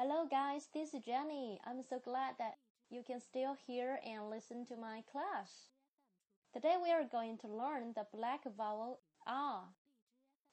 Hello guys, this is Jenny. I'm so glad that you can still hear and listen to my class. Today we are going to learn the black vowel a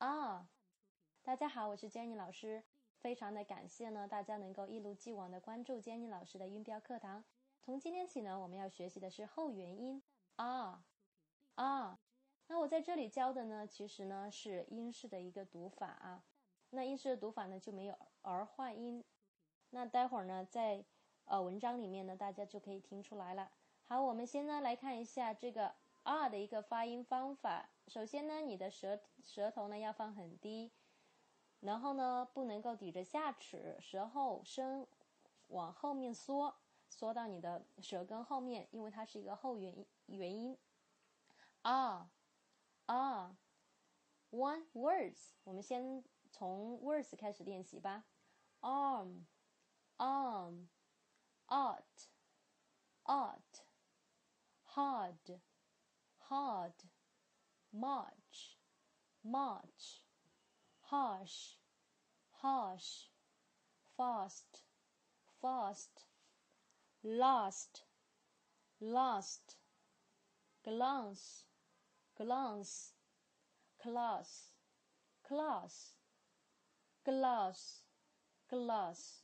R. 大家好，我是 Jenny 老师，非常的感谢呢，大家能够一如既往的关注 Jenny 老师的音标课堂。从今天起呢，我们要学习的是后元音啊啊。那我在这里教的呢，其实呢是英式的一个读法啊。那英式的读法呢就没有儿化音。那待会儿呢，在呃文章里面呢，大家就可以听出来了。好，我们先呢来看一下这个 R 的一个发音方法。首先呢，你的舌舌头呢要放很低，然后呢不能够抵着下齿，舌后伸，往后面缩，缩到你的舌根后面，因为它是一个后元元音。啊啊 One words，我们先从 words 开始练习吧。Arm。arm, art, art, hard, hard, march, march, harsh, harsh, fast, fast, last, last, glance, glance, class, class, glass, glass.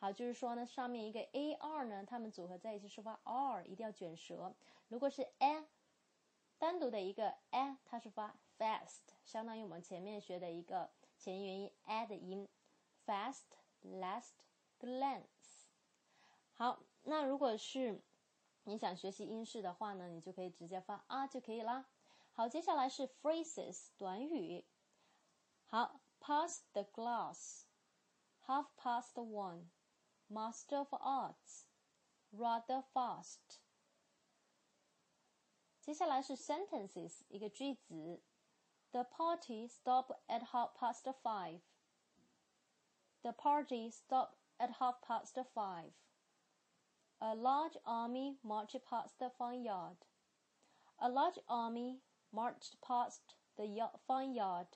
好，就是说呢，上面一个 a r 呢，它们组合在一起是发 r，一定要卷舌。如果是 a，单独的一个 a，它是发 fast，相当于我们前面学的一个前元音 a 的音，fast，last，glance。好，那如果是你想学习英式的话呢，你就可以直接发 r 就可以啦。好，接下来是 phrases 短语，好 p a s s the glass，half past one。Master of Arts, rather fast。接下来是 sentences，一个句子。The party stopped at half past five. The party stopped at half past five. A large army marched past the yard. A large army marched past the farmyard.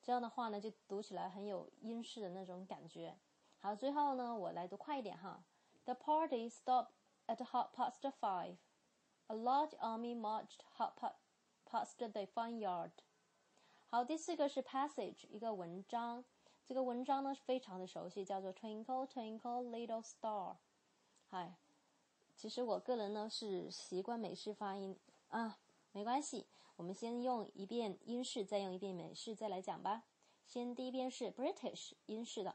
这样的话呢，就读起来很有英式的那种感觉。好，最后呢，我来读快一点哈。The party stopped at half past five. A large army marched half past the f r e yard. 好，第四个是 passage，一个文章。这个文章呢是非常的熟悉，叫做 Twinkle, Twinkle, Little Star。嗨，其实我个人呢是习惯美式发音啊，没关系，我们先用一遍英式，再用一遍美式，再来讲吧。先第一遍是 British 英式的。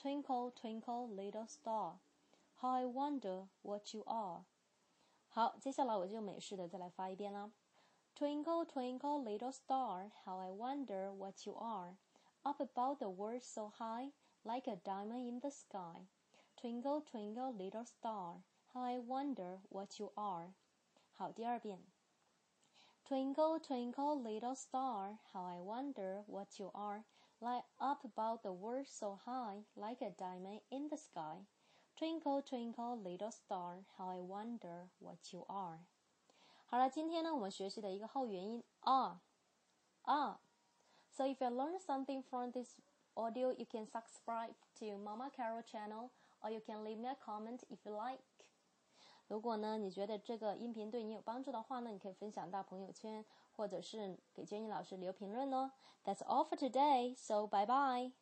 Twinkle, twinkle, little star, how I wonder what you are。好，接下来我就美式的再来发一遍啦。Twinkle, twinkle, little star, how I wonder what you are. Up above the world so high, like a diamond in the sky. Twinkle, twinkle, little star, how I wonder what you are. 好，第二遍。Twinkle, twinkle, little star, how I wonder what you are. Light up about the world so high, Like a diamond in the sky. Twinkle, twinkle, little star, how I wonder what you are. 好了，今天呢，我们学习的一个后元音 are are。So if you learn something from this audio, you can subscribe to Mama Carol channel, or you can leave me a comment if you like. 如果呢，你觉得这个音频对你有帮助的话呢，你可以分享到朋友圈，或者是给娟妮老师留评论哦。That's all for today, so bye bye.